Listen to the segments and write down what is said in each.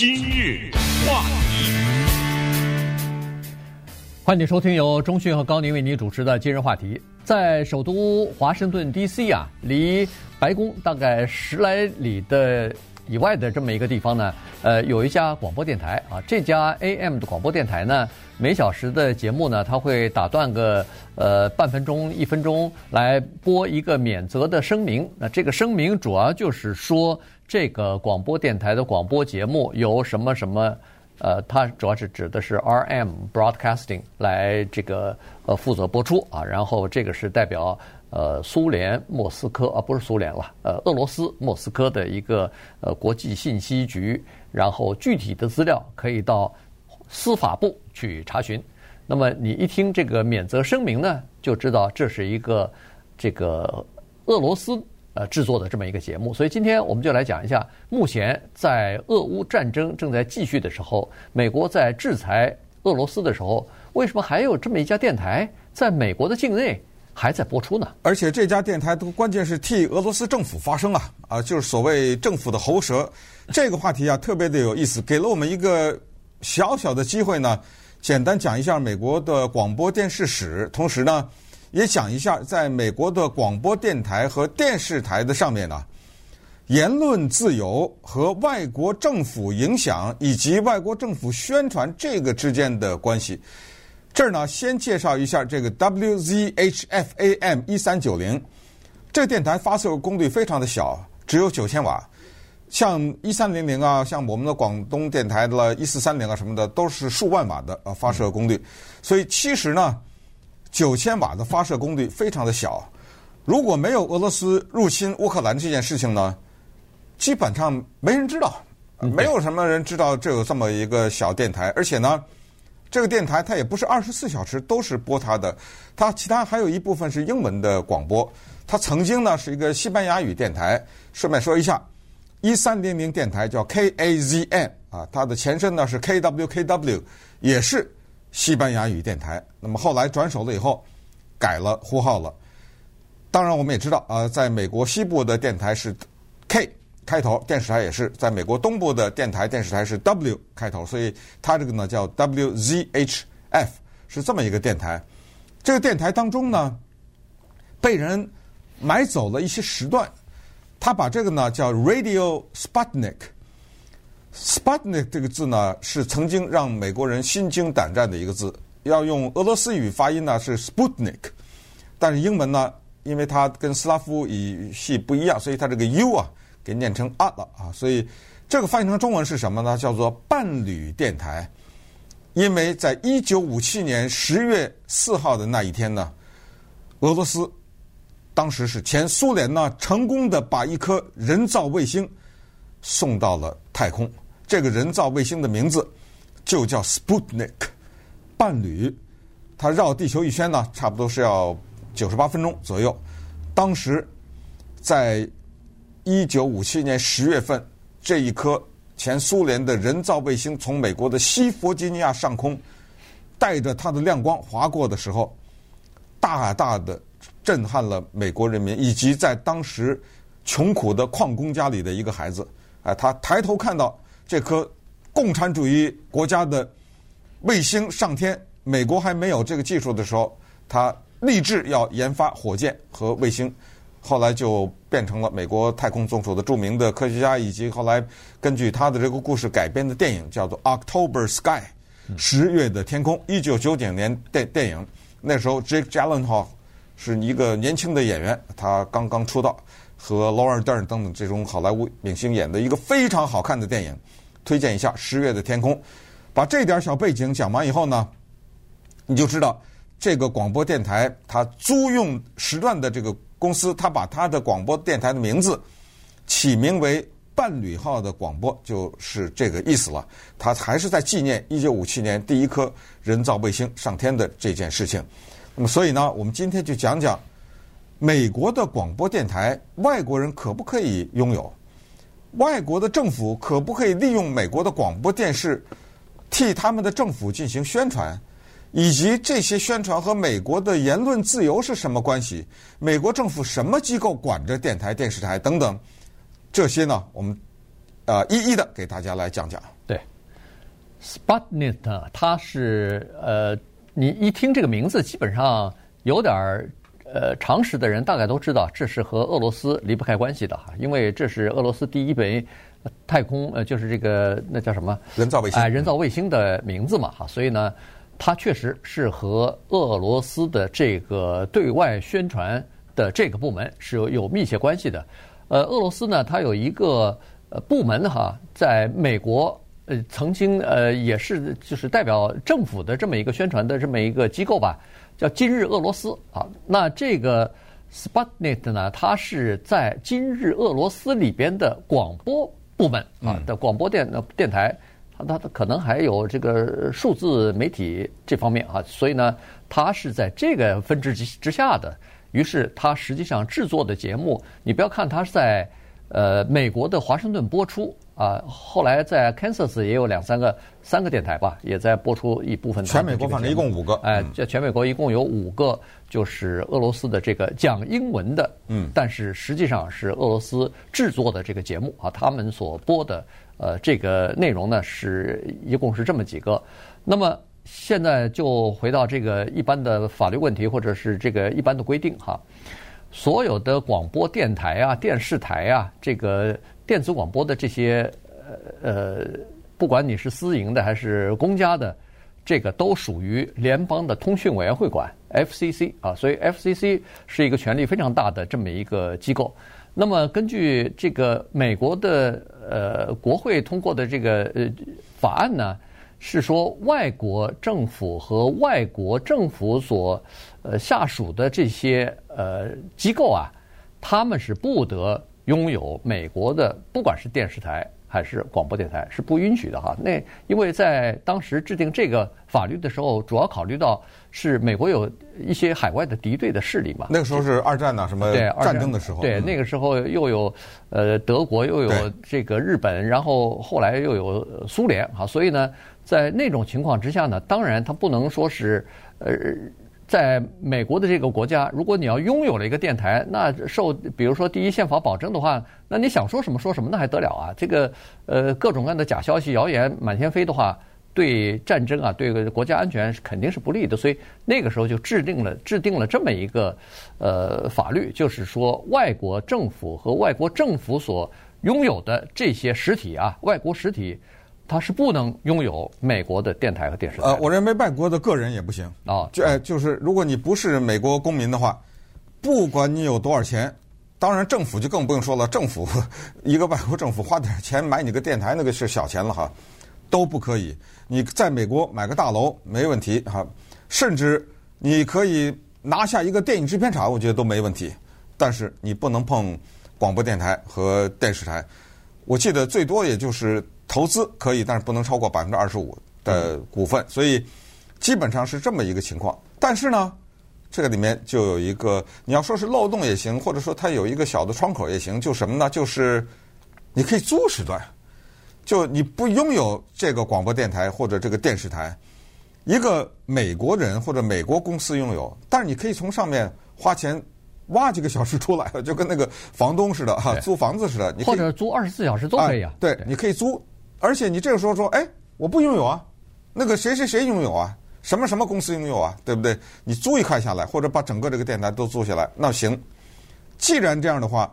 今日话题，欢迎收听由中讯和高宁为您主持的今日话题。在首都华盛顿 D.C. 啊，离白宫大概十来里的以外的这么一个地方呢，呃，有一家广播电台啊。这家 A.M. 的广播电台呢，每小时的节目呢，它会打断个呃半分钟、一分钟来播一个免责的声明。那这个声明主要就是说。这个广播电台的广播节目由什么什么，呃，它主要是指的是 RM Broadcasting 来这个呃负责播出啊，然后这个是代表呃苏联莫斯科啊，不是苏联了，呃俄罗斯莫斯科的一个呃国际信息局，然后具体的资料可以到司法部去查询。那么你一听这个免责声明呢，就知道这是一个这个俄罗斯。呃，制作的这么一个节目，所以今天我们就来讲一下，目前在俄乌战争正在继续的时候，美国在制裁俄罗斯的时候，为什么还有这么一家电台在美国的境内还在播出呢？而且这家电台都关键是替俄罗斯政府发声啊，啊，就是所谓政府的喉舌。这个话题啊，特别的有意思，给了我们一个小小的机会呢，简单讲一下美国的广播电视史，同时呢。也讲一下，在美国的广播电台和电视台的上面呢，言论自由和外国政府影响以及外国政府宣传这个之间的关系。这儿呢，先介绍一下这个 WZHF-AM 一三九零，这个电台发射功率非常的小，只有九千瓦。像一三零零啊，像我们的广东电台的一四三零啊什么的，都是数万瓦的呃发射功率。所以其实呢。九千瓦的发射功率非常的小，如果没有俄罗斯入侵乌克兰这件事情呢，基本上没人知道，没有什么人知道这有这么一个小电台，而且呢，这个电台它也不是二十四小时都是播它的，它其他还有一部分是英文的广播，它曾经呢是一个西班牙语电台。顺便说一下，一三零零电台叫 KAZN 啊，它的前身呢是 KWKW，也是。西班牙语电台，那么后来转手了以后，改了呼号了。当然，我们也知道啊，在美国西部的电台是 K 开头，电视台也是；在美国东部的电台电视台是 W 开头，所以它这个呢叫 WZHF，是这么一个电台。这个电台当中呢，被人买走了一些时段，他把这个呢叫 Radio Sputnik。Sputnik 这个字呢，是曾经让美国人心惊胆战的一个字。要用俄罗斯语发音呢，是 Sputnik，但是英文呢，因为它跟斯拉夫语系不一样，所以它这个 U 啊，给念成 a 了啊。所以这个翻译成中文是什么呢？叫做伴侣电台。因为在一九五七年十月四号的那一天呢，俄罗斯当时是前苏联呢，成功的把一颗人造卫星送到了太空。这个人造卫星的名字就叫 Sputnik，伴侣，它绕地球一圈呢，差不多是要九十八分钟左右。当时，在一九五七年十月份，这一颗前苏联的人造卫星从美国的西弗吉尼亚上空带着它的亮光划过的时候，大大的震撼了美国人民以及在当时穷苦的矿工家里的一个孩子。啊，他抬头看到。这颗共产主义国家的卫星上天，美国还没有这个技术的时候，他立志要研发火箭和卫星，后来就变成了美国太空总署的著名的科学家，以及后来根据他的这个故事改编的电影，叫做《October Sky》，十月的天空，一九九九年电电影，那时候 Jake Gyllenhaal 是一个年轻的演员，他刚刚出道，和 Laura Dern 等等这种好莱坞明星演的一个非常好看的电影。推荐一下《十月的天空》，把这点小背景讲完以后呢，你就知道这个广播电台它租用时段的这个公司，它把它的广播电台的名字起名为“伴侣号”的广播，就是这个意思了。它还是在纪念一九五七年第一颗人造卫星上天的这件事情。那么，所以呢，我们今天就讲讲美国的广播电台，外国人可不可以拥有？外国的政府可不可以利用美国的广播电视替他们的政府进行宣传？以及这些宣传和美国的言论自由是什么关系？美国政府什么机构管着电台、电视台等等？这些呢，我们呃一一的给大家来讲讲。对，Sputnik，它是呃，你一听这个名字，基本上有点儿呃常识的人大概都知道，这是和俄罗斯离不开关系的哈，因为这是俄罗斯第一枚太空呃，就是这个那叫什么人造卫星，哎，人造卫星的名字嘛哈，所以呢，它确实是和俄罗斯的这个对外宣传的这个部门是有有密切关系的。呃，俄罗斯呢，它有一个呃部门哈，在美国呃曾经呃也是就是代表政府的这么一个宣传的这么一个机构吧，叫今日俄罗斯啊。那这个 Sputnik 呢，它是在今日俄罗斯里边的广播部门啊的广播电电台，它它可能还有这个数字媒体这方面啊，所以呢，它是在这个分支之之下的。于是，它实际上制作的节目，你不要看它是在呃美国的华盛顿播出啊，后来在 Kansas 也有两三个三个电台吧，也在播出一部分。全美国反正一共五个，哎，这全美国一共有五个，就是俄罗斯的这个讲英文的，嗯，但是实际上是俄罗斯制作的这个节目啊，他们所播的呃这个内容呢，是一共是这么几个，那么。现在就回到这个一般的法律问题，或者是这个一般的规定哈。所有的广播电台啊、电视台啊，这个电子广播的这些呃呃，不管你是私营的还是公家的，这个都属于联邦的通讯委员会管 （FCC） 啊。所以 FCC 是一个权力非常大的这么一个机构。那么根据这个美国的呃国会通过的这个呃法案呢，是说，外国政府和外国政府所呃下属的这些呃机构啊，他们是不得拥有美国的，不管是电视台还是广播电台，是不允许的哈。那因为在当时制定这个法律的时候，主要考虑到是美国有一些海外的敌对的势力嘛。那个时候是二战呐，什么战争的时候。对，那个时候又有呃德国，又有这个日本，然后后来又有苏联哈，所以呢。在那种情况之下呢，当然他不能说是，呃，在美国的这个国家，如果你要拥有了一个电台，那受比如说第一宪法保证的话，那你想说什么说什么，那还得了啊？这个呃各种各样的假消息、谣言满天飞的话，对战争啊，对国家安全肯定是不利的。所以那个时候就制定了制定了这么一个呃法律，就是说外国政府和外国政府所拥有的这些实体啊，外国实体。他是不能拥有美国的电台和电视台。呃，我认为外国的个人也不行啊。就哎，就是如果你不是美国公民的话，不管你有多少钱，当然政府就更不用说了。政府 一个外国政府花点钱买你个电台，那个是小钱了哈，都不可以。你在美国买个大楼没问题哈，甚至你可以拿下一个电影制片厂，我觉得都没问题。但是你不能碰广播电台和电视台。我记得最多也就是。投资可以，但是不能超过百分之二十五的股份，所以基本上是这么一个情况。但是呢，这个里面就有一个，你要说是漏洞也行，或者说它有一个小的窗口也行，就什么呢？就是你可以租时段，就你不拥有这个广播电台或者这个电视台，一个美国人或者美国公司拥有，但是你可以从上面花钱挖几个小时出来了，就跟那个房东似的哈，租房子似的，或者租二十四小时都可以啊。对，你可以租。而且你这个时候说，哎，我不拥有啊，那个谁谁谁拥有啊，什么什么公司拥有啊，对不对？你租一块下来，或者把整个这个电台都租下来，那行。既然这样的话，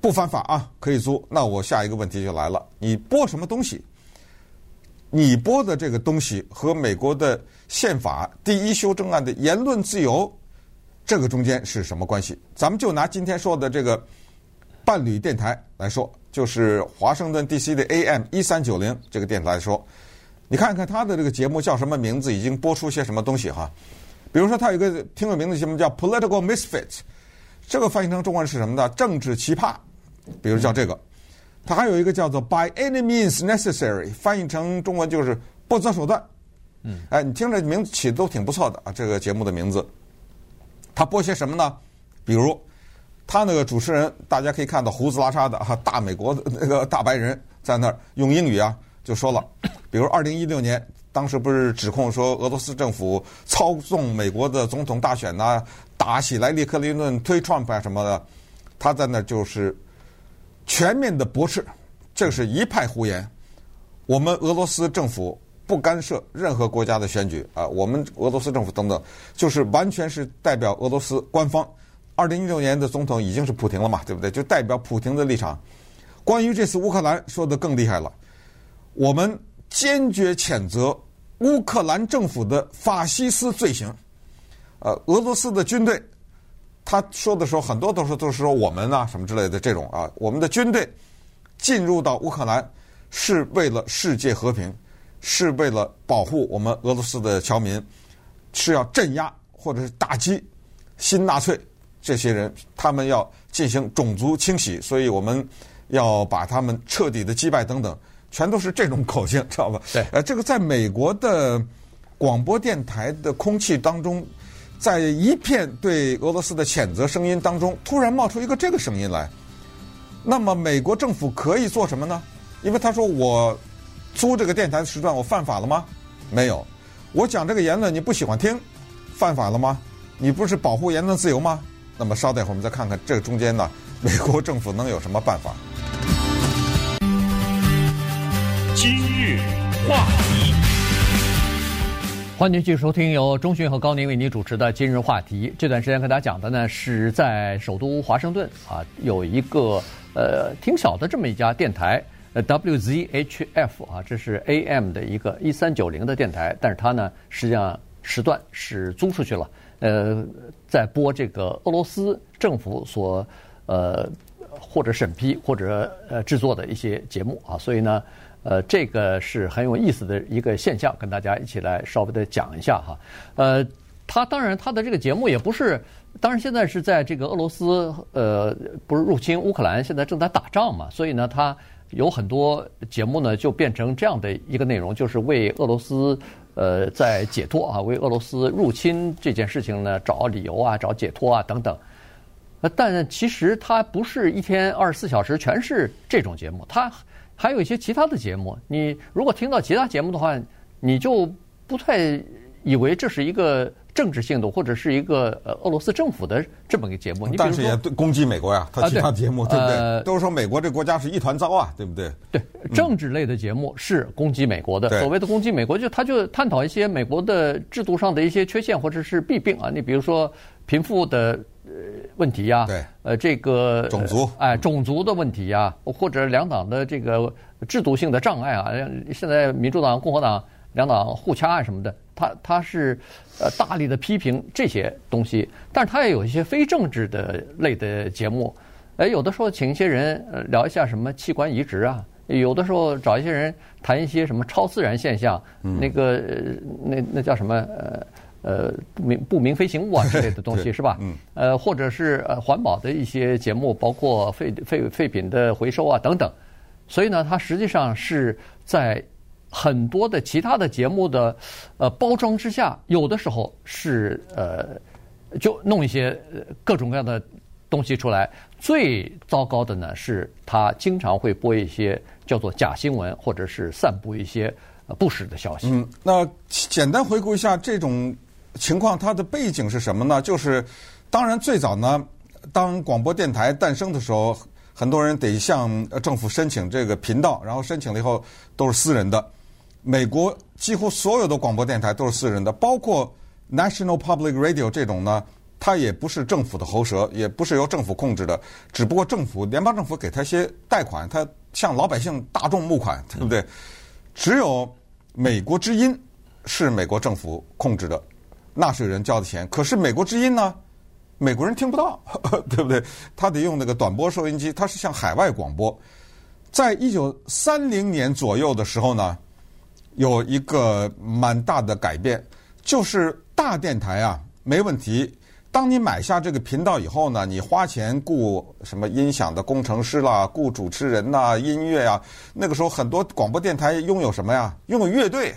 不犯法啊，可以租。那我下一个问题就来了，你播什么东西？你播的这个东西和美国的宪法第一修正案的言论自由，这个中间是什么关系？咱们就拿今天说的这个伴侣电台来说。就是华盛顿 D.C. 的 AM 一三九零这个电台来说，你看看他的这个节目叫什么名字，已经播出些什么东西哈。比如说，他有一个挺有名字节目叫 Political Misfits，这个翻译成中文是什么呢？政治奇葩，比如叫这个。它还有一个叫做 By Any Means Necessary，翻译成中文就是不择手段。嗯，哎，你听着名字起的都挺不错的啊，这个节目的名字。他播些什么呢？比如。他那个主持人，大家可以看到胡子拉碴的哈，大美国的那个大白人在那儿用英语啊就说了，比如二零一六年，当时不是指控说俄罗斯政府操纵美国的总统大选呐、啊，打起来利、克林顿、推 Trump 啊什么的，他在那儿就是全面的驳斥，这是一派胡言。我们俄罗斯政府不干涉任何国家的选举啊，我们俄罗斯政府等等，就是完全是代表俄罗斯官方。二零一六年的总统已经是普京了嘛，对不对？就代表普京的立场。关于这次乌克兰说的更厉害了，我们坚决谴责乌克兰政府的法西斯罪行。呃，俄罗斯的军队，他说的时候很多都是都是说我们啊什么之类的这种啊，我们的军队进入到乌克兰是为了世界和平，是为了保护我们俄罗斯的侨民，是要镇压或者是打击新纳粹这些人，他们要进行种族清洗，所以我们。要把他们彻底的击败等等，全都是这种口径，知道吧？对。呃，这个在美国的广播电台的空气当中，在一片对俄罗斯的谴责声音当中，突然冒出一个这个声音来。那么，美国政府可以做什么呢？因为他说我租这个电台的时段，我犯法了吗？没有。我讲这个言论你不喜欢听，犯法了吗？你不是保护言论自由吗？那么稍等一会儿，我们再看看这个中间呢，美国政府能有什么办法？今日话题，欢迎继续收听由中讯和高宁为您主持的《今日话题》。这段时间跟大家讲的呢，是在首都华盛顿啊，有一个呃挺小的这么一家电台，WZHF 啊，这是 AM 的一个一三九零的电台，但是它呢实际上时段是租出去了，呃，在播这个俄罗斯政府所呃或者审批或者呃制作的一些节目啊，所以呢。呃，这个是很有意思的一个现象，跟大家一起来稍微的讲一下哈。呃，他当然他的这个节目也不是，当然现在是在这个俄罗斯呃不是入侵乌克兰，现在正在打仗嘛，所以呢，他有很多节目呢就变成这样的一个内容，就是为俄罗斯呃在解脱啊，为俄罗斯入侵这件事情呢找理由啊，找解脱啊等等。但其实它不是一天二十四小时全是这种节目，它。还有一些其他的节目，你如果听到其他节目的话，你就不太以为这是一个政治性的或者是一个呃俄罗斯政府的这么一个节目。你但是也对攻击美国呀，他其他节目、啊、对，对不对？呃、都说美国这国家是一团糟啊，对不对？对，政治类的节目是攻击美国的。嗯、所谓的攻击美国，就他就探讨一些美国的制度上的一些缺陷或者是弊病啊。你比如说贫富的。呃，问题呀，对，呃，这个种族，哎，种族的问题呀，或者两党的这个制度性的障碍啊，现在民主党、共和党两党互掐啊什么的，他他是呃大力的批评这些东西，但是他也有一些非政治的类的节目，哎，有的时候请一些人聊一下什么器官移植啊，有的时候找一些人谈一些什么超自然现象，嗯、那个那那叫什么呃。呃，不明不明飞行物啊之类的东西是吧？嗯。呃，或者是呃环保的一些节目，包括废废废品的回收啊等等。所以呢，它实际上是在很多的其他的节目的呃包装之下，有的时候是呃就弄一些各种各样的东西出来。最糟糕的呢，是他经常会播一些叫做假新闻，或者是散布一些不实的消息。嗯，那简单回顾一下这种。情况它的背景是什么呢？就是，当然最早呢，当广播电台诞生的时候，很多人得向政府申请这个频道，然后申请了以后都是私人的。美国几乎所有的广播电台都是私人的，包括 National Public Radio 这种呢，它也不是政府的喉舌，也不是由政府控制的，只不过政府联邦政府给他一些贷款，他向老百姓大众募款，对不对？只有美国之音是美国政府控制的。纳税人交的钱，可是美国之音呢？美国人听不到，对不对？他得用那个短波收音机，它是向海外广播。在一九三零年左右的时候呢，有一个蛮大的改变，就是大电台啊没问题。当你买下这个频道以后呢，你花钱雇什么音响的工程师啦，雇主持人呐，音乐呀。那个时候很多广播电台拥有什么呀？拥有乐队。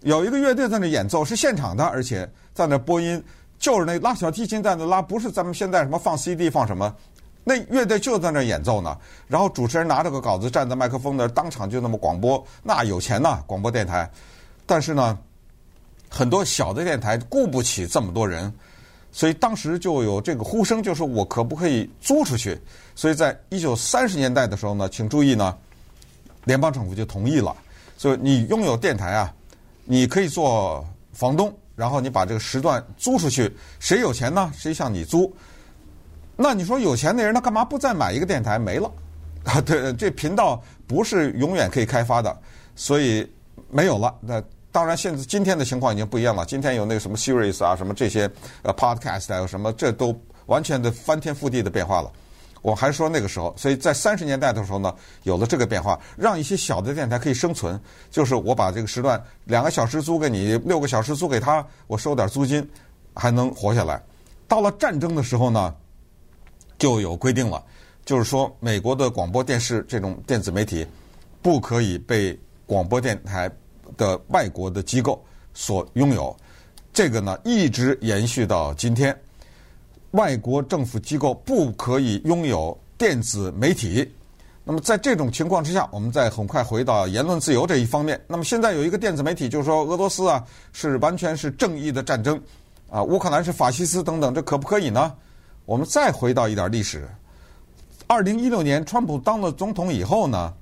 有一个乐队在那演奏，是现场的，而且在那播音，就是那拉小提琴在那拉，不是咱们现在什么放 CD 放什么，那乐队就在那演奏呢。然后主持人拿着个稿子站在麦克风那儿，当场就那么广播，那有钱呐，广播电台。但是呢，很多小的电台雇不起这么多人，所以当时就有这个呼声，就是我可不可以租出去？所以在一九三十年代的时候呢，请注意呢，联邦政府就同意了。所以你拥有电台啊，你可以做房东，然后你把这个时段租出去，谁有钱呢？谁向你租？那你说有钱的人，他干嘛不再买一个电台？没了啊！对，这频道不是永远可以开发的，所以没有了。那当然，现在今天的情况已经不一样了。今天有那个什么 Series 啊，什么这些呃 Podcast 啊，有什么这都完全的翻天覆地的变化了。我还是说那个时候，所以在三十年代的时候呢，有了这个变化，让一些小的电台可以生存。就是我把这个时段两个小时租给你，六个小时租给他，我收点租金，还能活下来。到了战争的时候呢，就有规定了，就是说美国的广播电视这种电子媒体，不可以被广播电台的外国的机构所拥有。这个呢，一直延续到今天。外国政府机构不可以拥有电子媒体。那么在这种情况之下，我们再很快回到言论自由这一方面。那么现在有一个电子媒体，就是说俄罗斯啊是完全是正义的战争，啊乌克兰是法西斯等等，这可不可以呢？我们再回到一点历史。二零一六年，川普当了总统以后呢，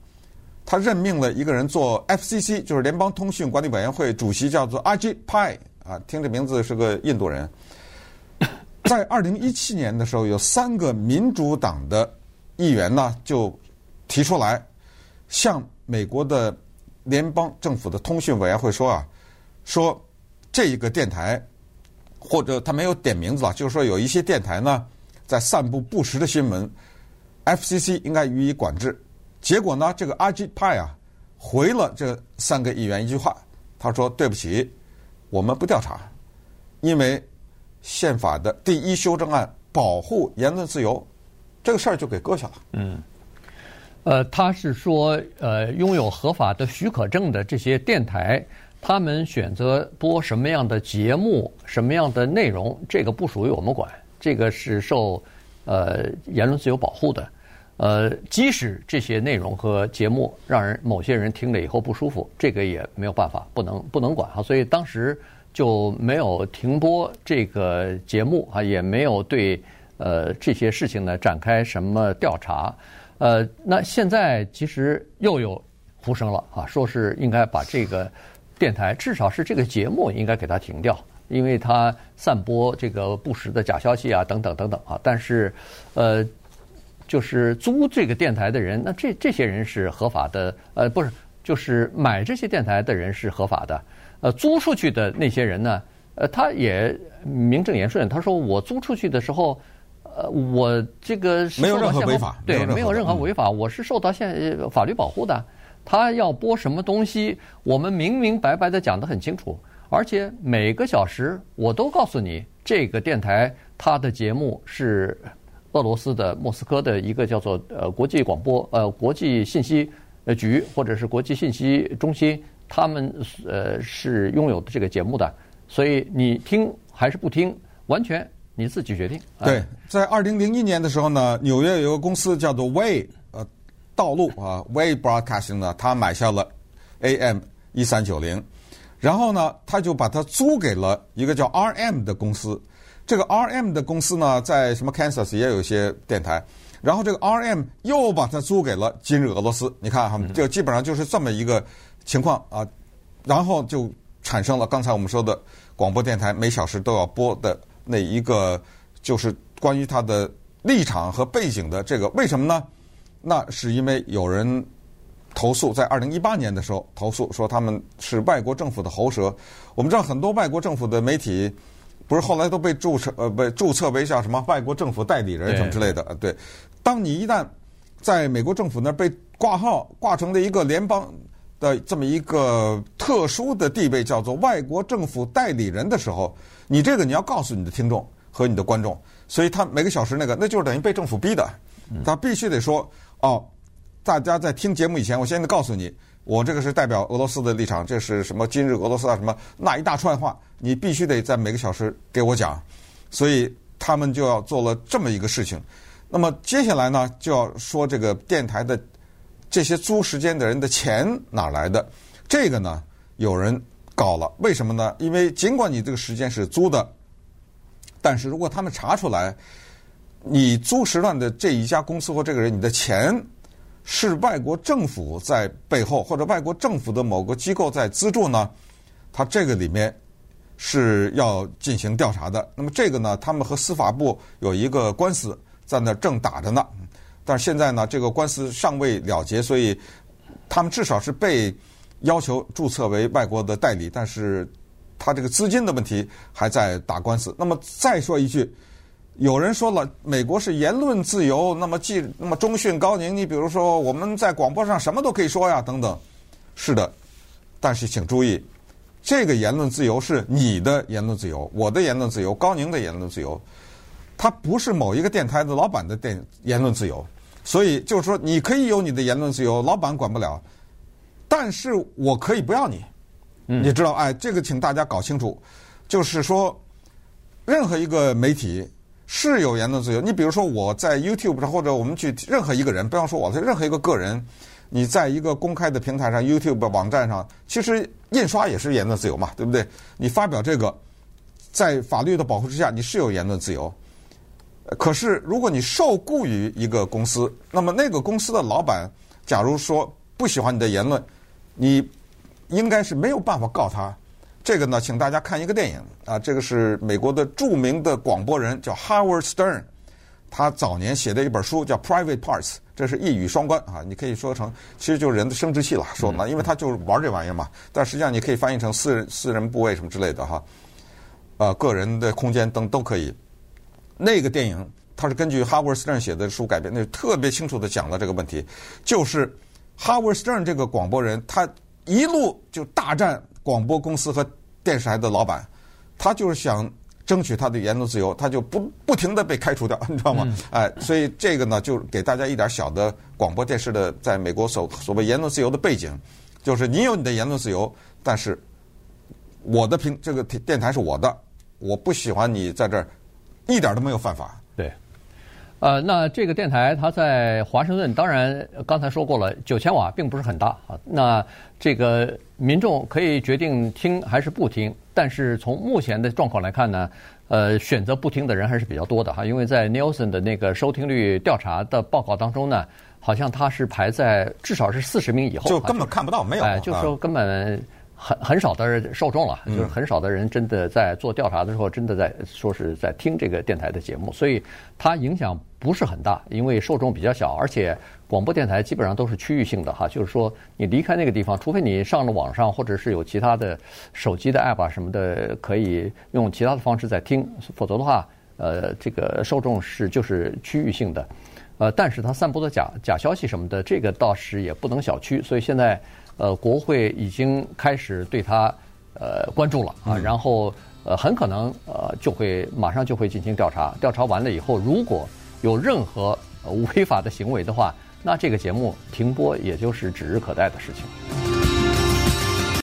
他任命了一个人做 FCC，就是联邦通讯管理委员会主席，叫做 Ajit Pai 啊，听这名字是个印度人。在二零一七年的时候，有三个民主党的议员呢，就提出来向美国的联邦政府的通讯委员会说啊，说这一个电台或者他没有点名字啊，就是说有一些电台呢在散布不实的新闻，FCC 应该予以管制。结果呢，这个阿吉派啊回了这三个议员一句话，他说：“对不起，我们不调查，因为。”宪法的第一修正案保护言论自由，这个事儿就给搁下了。嗯，呃，他是说，呃，拥有合法的许可证的这些电台，他们选择播什么样的节目、什么样的内容，这个不属于我们管，这个是受呃言论自由保护的。呃，即使这些内容和节目让人某些人听了以后不舒服，这个也没有办法，不能不能管哈。所以当时。就没有停播这个节目啊，也没有对呃这些事情呢展开什么调查。呃，那现在其实又有呼声了啊，说是应该把这个电台，至少是这个节目应该给它停掉，因为它散播这个不实的假消息啊，等等等等啊。但是呃，就是租这个电台的人，那这这些人是合法的，呃，不是，就是买这些电台的人是合法的。呃，租出去的那些人呢？呃，他也名正言顺，他说我租出去的时候，呃，我这个没有任何违法，对，没有任何违法，我是受到现法律保护的。他要播什么东西，我们明明白白的讲得很清楚，而且每个小时我都告诉你，这个电台它的节目是俄罗斯的莫斯科的一个叫做呃国际广播呃国际信息呃局或者是国际信息中心。他们呃是拥有的这个节目的，所以你听还是不听，完全你自己决定。对，在二零零一年的时候呢，纽约有个公司叫做 Way 道路啊 Way Broadcasting 呢，他买下了 AM 一三九零，然后呢，他就把它租给了一个叫 RM 的公司。这个 RM 的公司呢，在什么 Kansas 也有一些电台，然后这个 RM 又把它租给了今日俄罗斯。你看哈，就基本上就是这么一个。情况啊，然后就产生了刚才我们说的广播电台每小时都要播的那一个，就是关于它的立场和背景的这个，为什么呢？那是因为有人投诉，在二零一八年的时候投诉说他们是外国政府的喉舌。我们知道很多外国政府的媒体，不是后来都被注册呃被注册为叫什么外国政府代理人什么之类的。对，当你一旦在美国政府那儿被挂号挂成了一个联邦。的这么一个特殊的地位，叫做外国政府代理人的时候，你这个你要告诉你的听众和你的观众，所以他每个小时那个，那就是等于被政府逼的，他必须得说哦，大家在听节目以前，我现在告诉你，我这个是代表俄罗斯的立场，这是什么今日俄罗斯啊什么那一大串话，你必须得在每个小时给我讲，所以他们就要做了这么一个事情。那么接下来呢，就要说这个电台的。这些租时间的人的钱哪来的？这个呢，有人搞了。为什么呢？因为尽管你这个时间是租的，但是如果他们查出来，你租时段的这一家公司或这个人，你的钱是外国政府在背后，或者外国政府的某个机构在资助呢？他这个里面是要进行调查的。那么这个呢，他们和司法部有一个官司在那正打着呢。但是现在呢，这个官司尚未了结，所以他们至少是被要求注册为外国的代理，但是他这个资金的问题还在打官司。那么再说一句。有人说了，美国是言论自由，那么既那么中讯高宁，你比如说我们在广播上什么都可以说呀，等等，是的，但是请注意，这个言论自由是你的言论自由，我的言论自由，高宁的言论自由，它不是某一个电台的老板的电言论自由，所以就是说你可以有你的言论自由，老板管不了，但是我可以不要你，你知道，哎，这个请大家搞清楚，就是说任何一个媒体。是有言论自由。你比如说，我在 YouTube 上，或者我们去任何一个人，不要说我，在任何一个个人，你在一个公开的平台上，YouTube 网站上，其实印刷也是言论自由嘛，对不对？你发表这个，在法律的保护之下，你是有言论自由。可是，如果你受雇于一个公司，那么那个公司的老板，假如说不喜欢你的言论，你应该是没有办法告他。这个呢，请大家看一个电影啊，这个是美国的著名的广播人叫 Howard Stern，他早年写的一本书叫《Private Parts》，这是一语双关啊，你可以说成其实就是人的生殖器了，说嘛，因为他就是玩这玩意儿嘛，但实际上你可以翻译成私人私人部位什么之类的哈，呃，个人的空间等都可以。那个电影它是根据 Howard Stern 写的书改编，那特别清楚地讲了这个问题，就是 Howard Stern 这个广播人，他一路就大战。广播公司和电视台的老板，他就是想争取他的言论自由，他就不不停地被开除掉，你知道吗？哎，所以这个呢，就给大家一点小的广播电视的在美国所所谓言论自由的背景，就是你有你的言论自由，但是我的平这个电台是我的，我不喜欢你在这儿，一点都没有犯法。对。呃，那这个电台它在华盛顿，当然刚才说过了，九千瓦并不是很大啊。那这个民众可以决定听还是不听，但是从目前的状况来看呢，呃，选择不听的人还是比较多的哈。因为在 Nielsen 的那个收听率调查的报告当中呢，好像它是排在至少是四十名以后，就根本看不到，没有，哎，就是说根本。很很少的人受众了，就是很少的人真的在做调查的时候，真的在说是在听这个电台的节目，所以它影响不是很大，因为受众比较小，而且广播电台基本上都是区域性的哈，就是说你离开那个地方，除非你上了网上，或者是有其他的手机的 app 啊什么的，可以用其他的方式在听，否则的话，呃，这个受众是就是区域性的，呃，但是它散播的假假消息什么的，这个倒是也不能小觑，所以现在。呃，国会已经开始对他呃关注了啊，然后呃很可能呃就会马上就会进行调查，调查完了以后，如果有任何违法的行为的话，那这个节目停播也就是指日可待的事情。